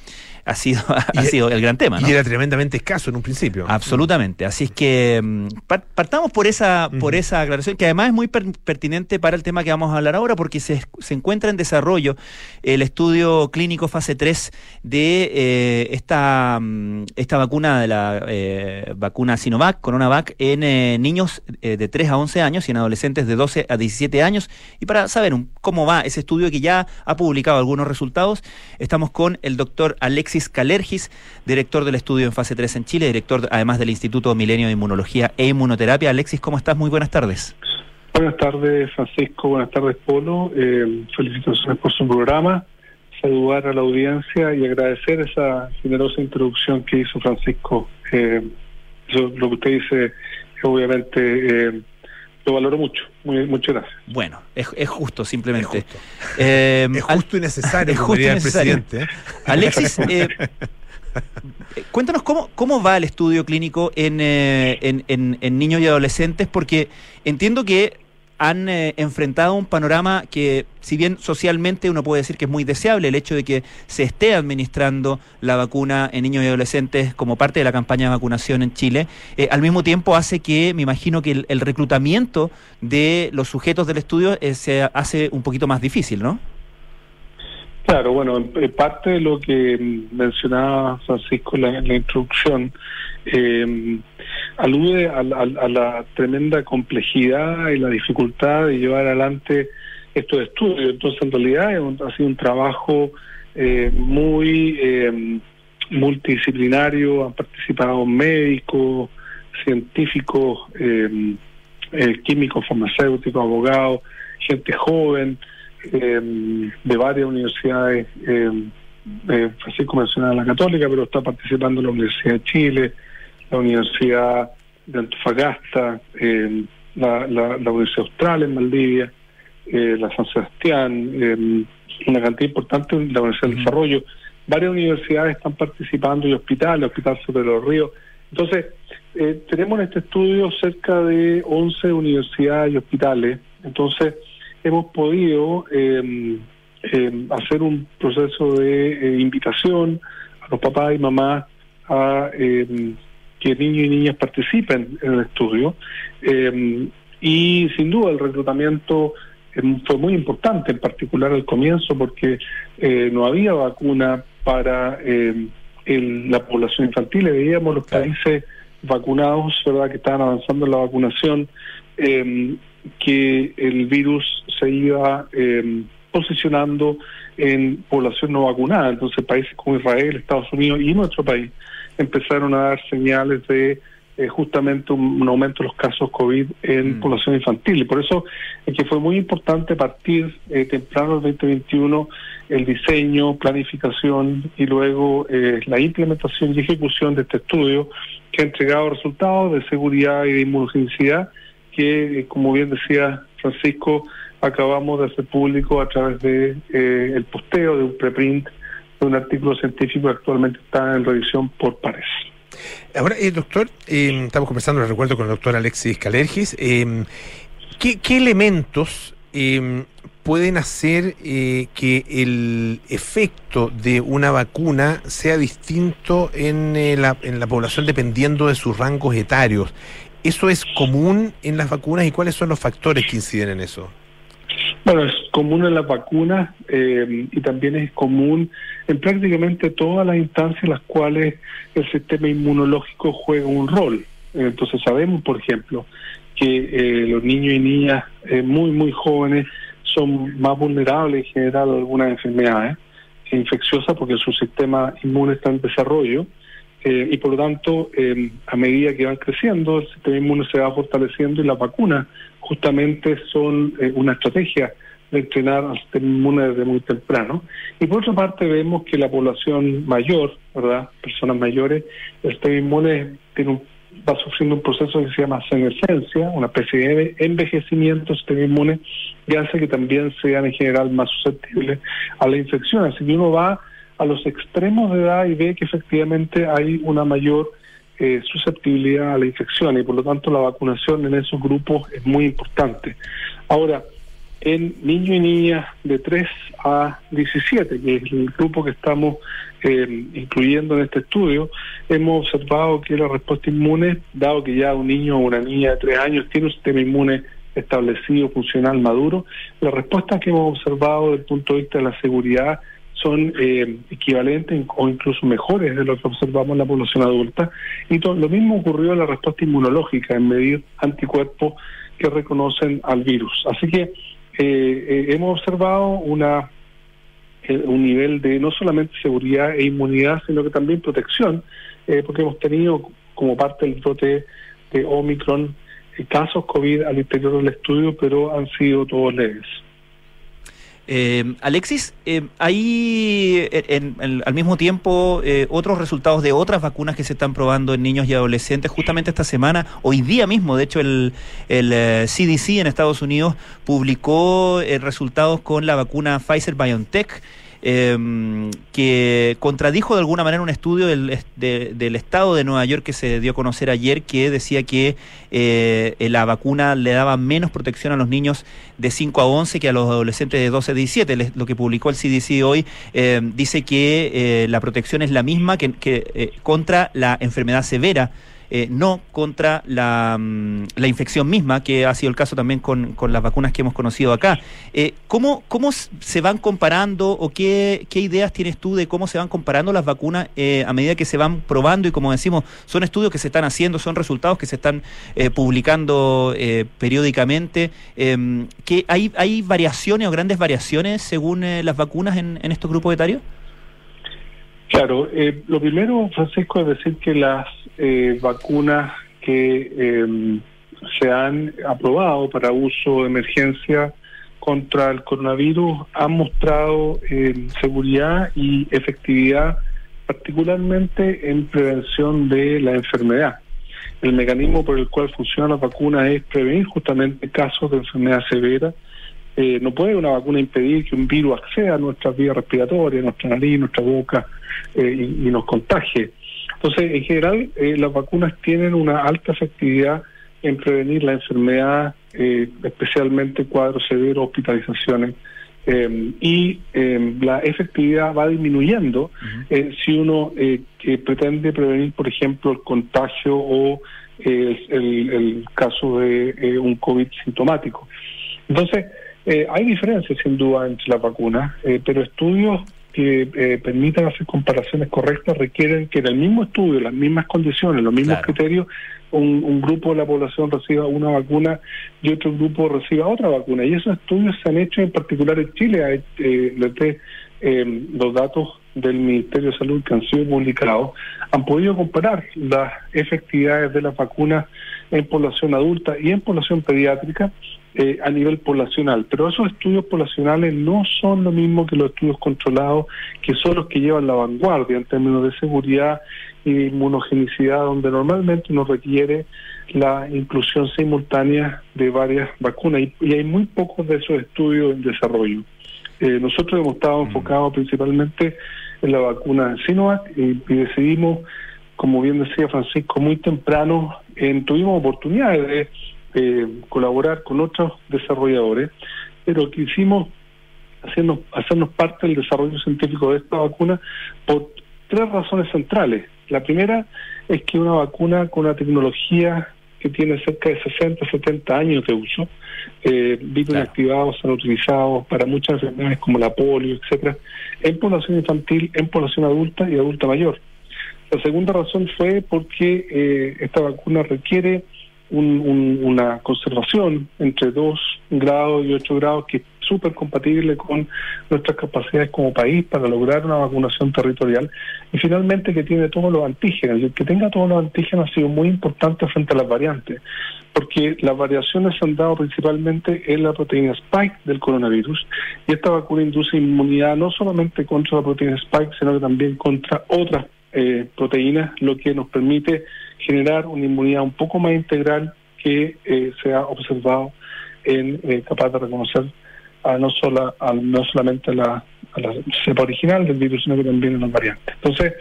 ha, sido, ha Y- sido el gran tema. ¿no? Y era tremendamente escaso en un principio. Absolutamente. Así es que mm, par- partamos por esa, por esa aclaración, que además es muy per- pertinente para el tema que vamos a hablar ahora, porque se, se encuentra en desarrollo el estudio clínico fase 3 de eh, esta, mm, esta vacuna de la eh, vacuna Sinovac, CoronaVac, en eh, niños de 3 a 11 años y en adolescentes de 12 a 17 años. Y para saber un- cómo va ese estudio que ya ha publicado algunos resultados, estamos con el doctor Alexis Calergis, director del estudio en fase 3 en Chile, director además del Instituto Milenio de Inmunología e Inmunoterapia. Alexis, ¿cómo estás? Muy buenas tardes. Buenas tardes, Francisco. Buenas tardes, Polo. Eh, felicitaciones por su programa. Saludar a la audiencia y agradecer esa generosa introducción que hizo Francisco. Eh, lo que usted dice obviamente eh, lo valoro mucho. Muy, muchas gracias. Bueno, es, es justo, simplemente. Es justo. Eh, Es Al- justo y necesario, es justo y el necesario. presidente. ¿eh? Alexis, eh, eh, cuéntanos cómo, cómo va el estudio clínico en, eh, en, en- en niños y adolescentes, porque entiendo que han eh, enfrentado un panorama que, si bien socialmente uno puede decir que es muy deseable, el hecho de que se esté administrando la vacuna en niños y adolescentes como parte de la campaña de vacunación en Chile, eh, al mismo tiempo hace que, me imagino que el, reclutamiento de los sujetos del estudio eh, se hace un poquito más difícil, ¿no? Claro, bueno, en- en parte de lo que mencionaba Francisco en la, la introducción eh, alude a, la- a la tremenda complejidad y la dificultad de llevar adelante estos estudios. Entonces, en realidad un- ha sido un trabajo eh, muy eh, multidisciplinario, han participado médicos, científicos, eh, eh, químicos, farmacéuticos, abogados, gente joven eh, de varias universidades. Eh, Francisco mencionaba la Católica, pero está participando la Universidad de Chile, la Universidad de Antofagasta, eh, la, la, la Universidad Austral en Valdivia, eh, la San Sebastián, eh, una cantidad importante de la Universidad del Desarrollo. Varias universidades están participando y hospitales, Hospital sobre los Ríos. Entonces, eh, tenemos en este estudio cerca de 11 universidades y hospitales. Entonces, hemos podido eh, eh, hacer un proceso de eh, invitación a los papás y mamás a eh, que niños y niñas participen en el estudio. Eh, y sin duda el reclutamiento eh, fue muy importante, en particular al comienzo, porque eh, no había vacuna para eh, el- la población infantil. Veíamos los países vacunados, ¿verdad?, que estaban avanzando en la vacunación, eh, que el virus se iba posicionando en población no vacunada. Entonces, países como Israel, Estados Unidos y nuestro país empezaron a dar señales de eh, justamente un, un aumento de los casos COVID en Mm. población infantil. Y por eso es que fue muy importante partir eh, temprano el 2021 el diseño, planificación y luego eh, la implementación y ejecución de este estudio que ha entregado resultados de seguridad y de inmunogenicidad que, eh, como bien decía Francisco, acabamos de hacer público a través de eh, el posteo de un preprint un artículo científico que actualmente está en revisión por pares. Ahora, eh, doctor, eh, estamos conversando, les recuerdo, con el doctor Alexis Calergis. eh, ¿qué, qué elementos eh, pueden hacer eh, que el efecto de una vacuna sea distinto en, eh, la, en la población dependiendo de sus rangos etarios? ¿Eso es común en las vacunas y cuáles son los factores que inciden en eso? Bueno, es común en las vacunas eh, y también es común en prácticamente todas las instancias en las cuales el sistema inmunológico juega un rol. Entonces sabemos, por ejemplo, que eh, los niños y niñas eh, muy, muy jóvenes son más vulnerables en general a algunas enfermedades infecciosas porque su sistema inmune está en desarrollo eh, y por lo tanto eh, a medida que van creciendo el sistema inmune se va fortaleciendo y las vacunas justamente son eh, una estrategia de entrenar al sistema inmune desde muy temprano. Y por otra parte vemos que la población mayor, ¿verdad? Personas mayores, el sistema inmune tiene un- va sufriendo un proceso que se llama senescencia, una especie de envejecimiento del sistema inmune, que hace que también sean en general más susceptibles a la infección. Así que uno va a los extremos de edad y ve que efectivamente hay una mayor eh, susceptibilidad a la infección y por lo tanto la vacunación en esos grupos es muy importante. Ahora, en niños y niñas de 3 a 17, que es el grupo que estamos eh, incluyendo en este estudio, hemos observado que la respuesta inmune, dado que ya un niño o una niña de 3 años tiene un sistema inmune establecido, funcional, maduro, las respuestas que hemos observado desde el punto de vista de la seguridad son eh, equivalentes o incluso mejores de lo que observamos en la población adulta. Y lo mismo ocurrió en la respuesta inmunológica, en medir anticuerpos que reconocen al virus. Así que eh, eh, hemos observado una eh, un nivel de no solamente seguridad e inmunidad, sino que también protección, eh, porque hemos tenido como parte del brote de Omicron casos COVID al interior del estudio, pero han sido todos leves. Eh, Alexis, eh, hay eh, en- al mismo tiempo eh, otros resultados de otras vacunas que se están probando en niños y adolescentes. Justamente esta semana, hoy día mismo, de hecho, el, el eh, CDC en Estados Unidos publicó eh, resultados con la vacuna Pfizer BioNTech. Eh, que contradijo de alguna manera un estudio del, de- del estado de Nueva York que se dio a conocer ayer que decía que eh, la vacuna le daba menos protección a los niños de 5 a 11 que a los adolescentes de 12 a 17. Les- Lo que publicó el CDC hoy eh, dice que eh, la protección es la misma que, que, eh, contra la enfermedad severa. Eh, no contra la, mm, la infección misma, que ha sido el caso también con, con las vacunas que hemos conocido acá. Eh, ¿cómo, ¿Cómo se van comparando o qué, qué ideas tienes tú de cómo se van comparando las vacunas eh, a medida que se van probando? Y como decimos, son estudios que se están haciendo, son resultados que se están eh, publicando eh, periódicamente. Eh, ¿qué- hay, ¿Hay variaciones o grandes variaciones según eh, las vacunas en, en estos grupos etarios? Claro, eh, lo primero, Francisco, es decir que las eh, vacunas que eh, se han aprobado para uso de emergencia contra el coronavirus han mostrado eh, seguridad y efectividad, particularmente en prevención de la enfermedad. El mecanismo por el cual funciona la vacuna es prevenir justamente casos de enfermedad severa. Eh, no puede una vacuna impedir que un virus acceda a nuestras vías respiratorias, nuestra nariz, nuestra boca eh, y, y nos contagie. Entonces, en general, eh, las vacunas tienen una alta efectividad en prevenir la enfermedad, eh, especialmente cuadros severos, hospitalizaciones, eh, y eh, la efectividad va disminuyendo eh, si uno eh, que pretende prevenir, por ejemplo, el contagio o el, el caso de un COVID sintomático. Entonces, eh, hay diferencias sin duda entre las vacunas, pero estudios que eh, permitan hacer comparaciones correctas requieren que en el mismo estudio, las mismas condiciones, los mismos Claro. criterios, un, un grupo de la población reciba una vacuna y otro grupo reciba otra vacuna. Y esos estudios se han hecho en particular en Chile. Hay, eh, les eh, los datos del Ministerio de Salud que han sido publicados han podido comparar las efectividades de las vacunas en población adulta y en población pediátrica eh, a nivel poblacional. Pero esos estudios poblacionales no son lo mismo que los estudios controlados, que son los que llevan la vanguardia en términos de seguridad y de inmunogenicidad, donde normalmente uno requiere la inclusión simultánea de varias vacunas y, y hay muy pocos de esos estudios en desarrollo. Eh, nosotros hemos estado enfocados principalmente en la vacuna Sinovac y, decidimos, como bien decía Francisco, muy temprano, en, tuvimos oportunidades de eh, colaborar con otros desarrolladores, pero quisimos hacernos, hacernos parte del desarrollo científico de esta vacuna por tres razones centrales. La primera es que una vacuna con una tecnología que tiene cerca de 60, 70 años de uso, eh, virus Claro. inactivados se han utilizado para muchas enfermedades como la polio, etcétera, en población infantil, en población adulta y adulta mayor. La segunda razón fue porque eh, esta vacuna requiere un- un- una conservación entre 2 grados y 8 grados que súper compatible con nuestras capacidades como país para lograr una vacunación territorial. Y finalmente que tiene todos los antígenos. Y el que tenga todos los antígenos ha sido muy importante frente a las variantes porque las variaciones se han dado principalmente en la proteína spike del coronavirus. Y esta vacuna induce inmunidad no solamente contra la proteína spike sino que también contra otras eh, proteínas lo que nos permite generar una inmunidad un poco más integral que eh, se ha observado en eh, capaz de reconocer a no, sola, a no solamente a la, a la cepa original del virus, sino que también a las variantes. Entonces,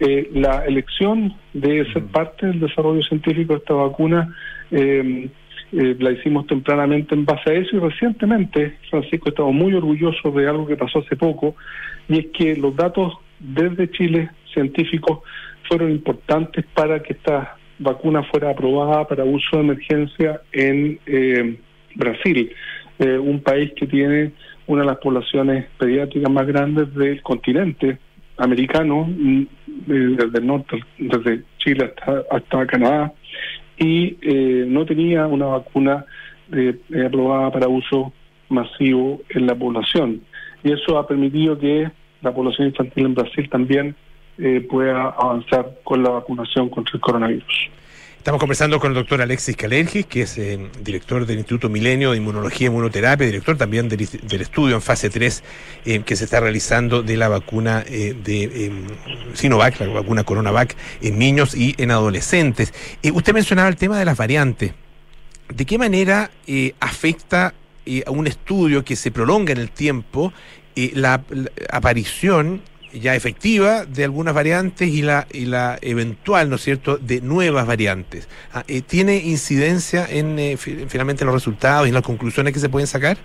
eh, la elección de ser parte del desarrollo científico de esta vacuna eh, eh, la hicimos tempranamente en base a eso y recientemente, Francisco, estamos muy orgullosos de algo que pasó hace poco y es que los datos desde Chile científicos fueron importantes para que esta vacuna fuera aprobada para uso de emergencia en eh, Brasil, eh, un país que tiene una de las poblaciones pediátricas más grandes del continente americano, mm, eh, desde desde Chile hasta, hasta Canadá, y eh, no tenía una vacuna eh, aprobada para uso masivo en la población. Y eso ha permitido que la población infantil en Brasil también eh, pueda avanzar con la vacunación contra el coronavirus. Estamos conversando con el doctor Alexis Calergis, que es eh, director del Instituto Milenio de Inmunología y Inmunoterapia, director también del, estudio en fase 3 eh, que se está realizando de la vacuna eh, de eh, Sinovac, la vacuna Coronavac, en niños y en adolescentes. Usted mencionaba el tema de las variantes. ¿De qué manera afecta a un estudio que se prolonga en el tiempo la aparición ya efectiva de algunas variantes y la, y la eventual, ¿no es cierto?, de nuevas variantes. Ah, eh, ¿Tiene incidencia en eh, fi- finalmente en los resultados y en las conclusiones que se pueden sacar?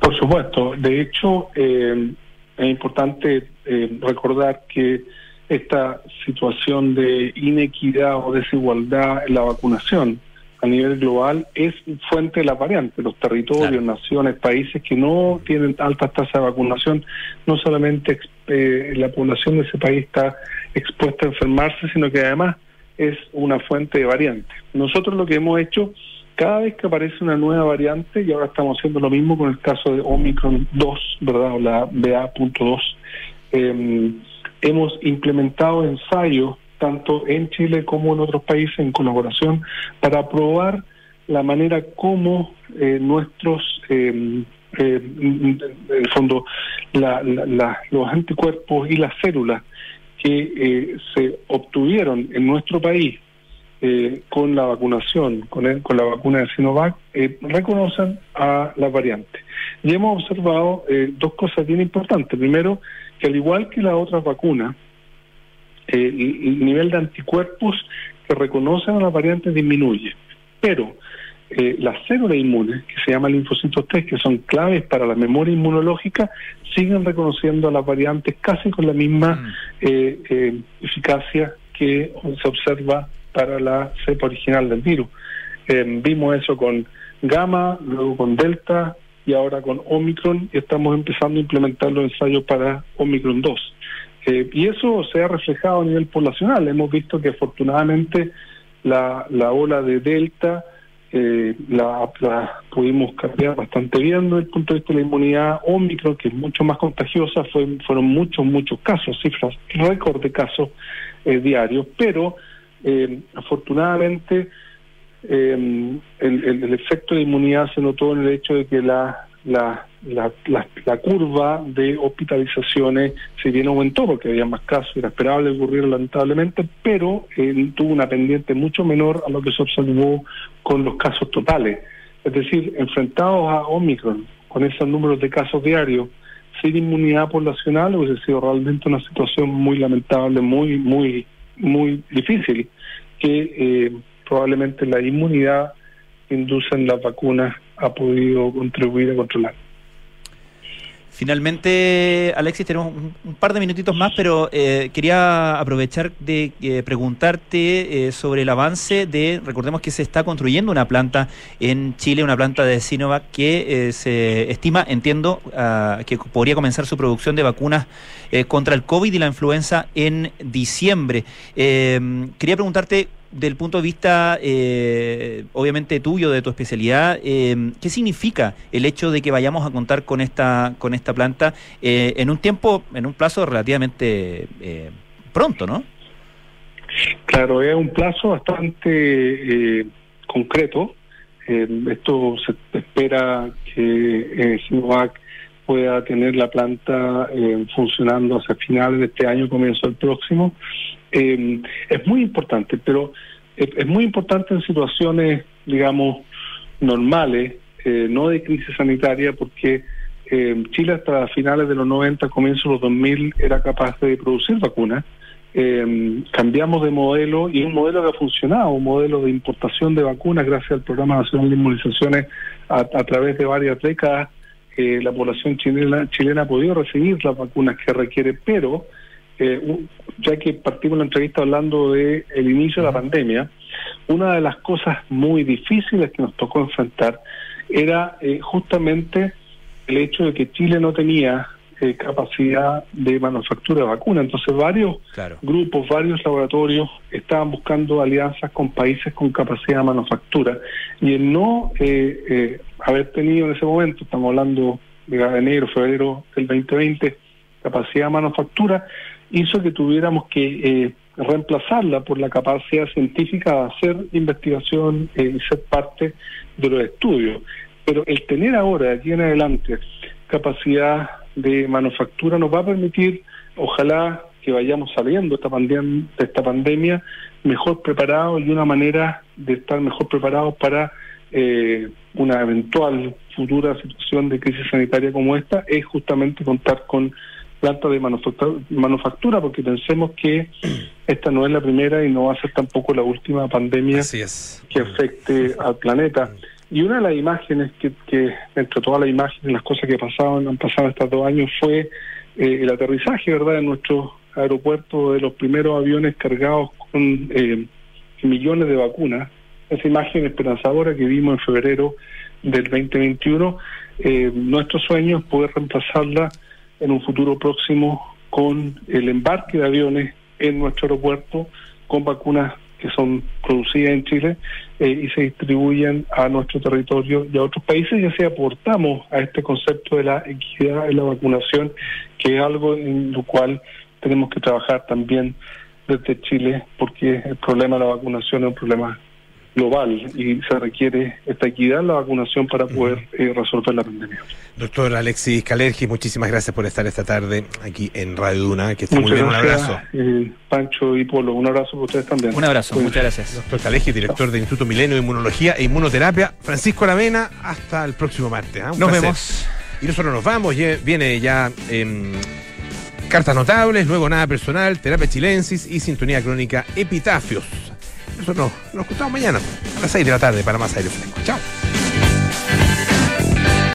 Por supuesto. De hecho, eh, es importante eh, recordar que esta situación de inequidad o desigualdad en la vacunación a nivel global es fuente de las variantes. Los territorios, Claro. naciones, países que no tienen altas tasas de vacunación, no solamente eh, la población de ese país está expuesta a enfermarse, sino que además es una fuente de variantes. Nosotros lo que hemos hecho, cada vez que aparece una nueva variante, y ahora estamos haciendo lo mismo con el caso de Omicron 2, ¿verdad? O la BA.2, eh, hemos implementado ensayos tanto en Chile como en otros países en colaboración para probar la manera como eh, nuestros, eh, en el fondo, la- la- los anticuerpos y las células que eh, se obtuvieron en nuestro país eh, con la vacunación, con, el- con la vacuna de Sinovac, eh, reconocen a la variante. Y hemos observado dos cosas bien importantes. Primero, que al igual que las otras vacunas, el, el nivel de anticuerpos que reconocen a la variante disminuye. Pero eh, las células inmunes, que se llaman linfocitos T, que son claves para la memoria inmunológica, siguen reconociendo a las variantes casi con la misma eh, eh, eficacia que se observa para la cepa original del virus. Eh, vimos eso con gamma, luego con delta y ahora con Omicron y estamos empezando a implementar los ensayos para Omicron 2. Eh, y eso se ha reflejado a nivel poblacional. Hemos visto que afortunadamente la, la ola de delta eh, la, pudimos cambiar bastante bien desde el punto de vista de la inmunidad Omicron, que es mucho más contagiosa, fue, fueron muchos, muchos casos, cifras récord de casos eh, diarios, pero eh, afortunadamente eh, el, el- el efecto de inmunidad se notó en el hecho de que la, la, la, curva de hospitalizaciones si bien aumentó porque había más casos, era esperable que ocurriera lamentablemente, pero eh, tuvo una pendiente mucho menor a lo que se observó con los casos totales. Es decir, enfrentados a Omicron, con esos números de casos diarios, sin inmunidad poblacional, hubiese sido realmente una situación muy lamentable, muy, muy, muy difícil, que eh, probablemente la inmunidad inducen las vacunas ha podido contribuir a controlar. Finalmente, Alexis, tenemos un, par de minutitos más, pero eh, quería aprovechar de eh, preguntarte eh, sobre el avance de, recordemos que se está construyendo una planta en Chile, una planta de Sinovac que eh, se estima, entiendo, ah, que podría comenzar su producción de vacunas contra el COVID y la influenza en diciembre. Quería preguntarte del punto de vista, eh, obviamente tuyo, de tu especialidad, eh, ¿qué significa el hecho de que vayamos a contar con esta con esta planta eh, en un tiempo, en un plazo relativamente eh, pronto, ¿no? Claro, es un plazo bastante eh, concreto. Esto se espera que Sinovac pueda tener la planta funcionando hacia finales de este año, comienzo del próximo. Eh, es muy importante, pero es, muy importante en situaciones, digamos, normales, eh, no de crisis sanitaria, porque eh, Chile hasta finales de los 90, comienzos de los 2000, era capaz de producir vacunas. Eh, cambiamos de modelo y un modelo que ha funcionado, un modelo de importación de vacunas gracias al Programa Nacional de Inmunizaciones a, a través de varias décadas. eh, la población chilena, chilena ha podido recibir las vacunas que requiere, pero eh, un- ya que partimos la entrevista hablando de el inicio de la pandemia, una de las cosas muy difíciles que nos tocó enfrentar era eh, justamente el hecho de que Chile no tenía eh, capacidad de manufactura de vacunas. Entonces varios Claro. grupos, varios laboratorios estaban buscando alianzas con países con capacidad de manufactura y el no eh, eh, haber tenido en ese momento, estamos hablando de enero, febrero del 2020, capacidad de manufactura, hizo que tuviéramos que eh, reemplazarla por la capacidad científica de hacer investigación eh, y ser parte de los estudios. Pero el tener ahora, de aquí en adelante, capacidad de manufactura nos va a permitir, ojalá que vayamos saliendo esta, pandemia, de esta pandemia mejor preparados y una manera de estar mejor preparados para eh, una eventual futura situación de crisis sanitaria como esta es justamente contar con plantas de manufactura, manufactura porque pensemos que esta no es la primera y no va a ser tampoco la última pandemia es. que afecte al planeta. Y una de las imágenes que, que entre todas las imágenes, las cosas que pasaban, han pasado estos dos años, fue eh, el aterrizaje, ¿verdad?, en nuestro aeropuerto de los primeros aviones cargados con eh, millones de vacunas. Esa imagen esperanzadora que vimos en febrero del 2021, eh, nuestro sueño es poder reemplazarla en un futuro próximo con el embarque de aviones en nuestro aeropuerto con vacunas que son producidas en Chile eh, y se distribuyen a nuestro territorio y a otros países. Y así aportamos a este concepto de la equidad en la vacunación, que es algo en lo cual tenemos que trabajar también desde Chile, porque el problema de la vacunación es un problema global y se requiere esta equidad en la vacunación para poder eh, resolver la pandemia. Doctor Alexis Calergi, muchísimas gracias por estar esta tarde aquí en Radio Duna. Que esté muy Muchas bien, un gracias, abrazo. eh, Pancho y Polo. Un abrazo para ustedes también. Un abrazo, muchas gracias. Doctor Calergi, director del Instituto Milenio de Inmunología e Inmunoterapia. Francisco Aravena, hasta el próximo martes. ¿ah? Nos placer. vemos. Y nosotros nos vamos, ye- viene ya em, Cartas Notables, luego Nada Personal, Terapia Chilensis y Sintonía Crónica Epitafios. Nosotros nos, escuchamos mañana a las 6 de la tarde para más aire fresco. Chao.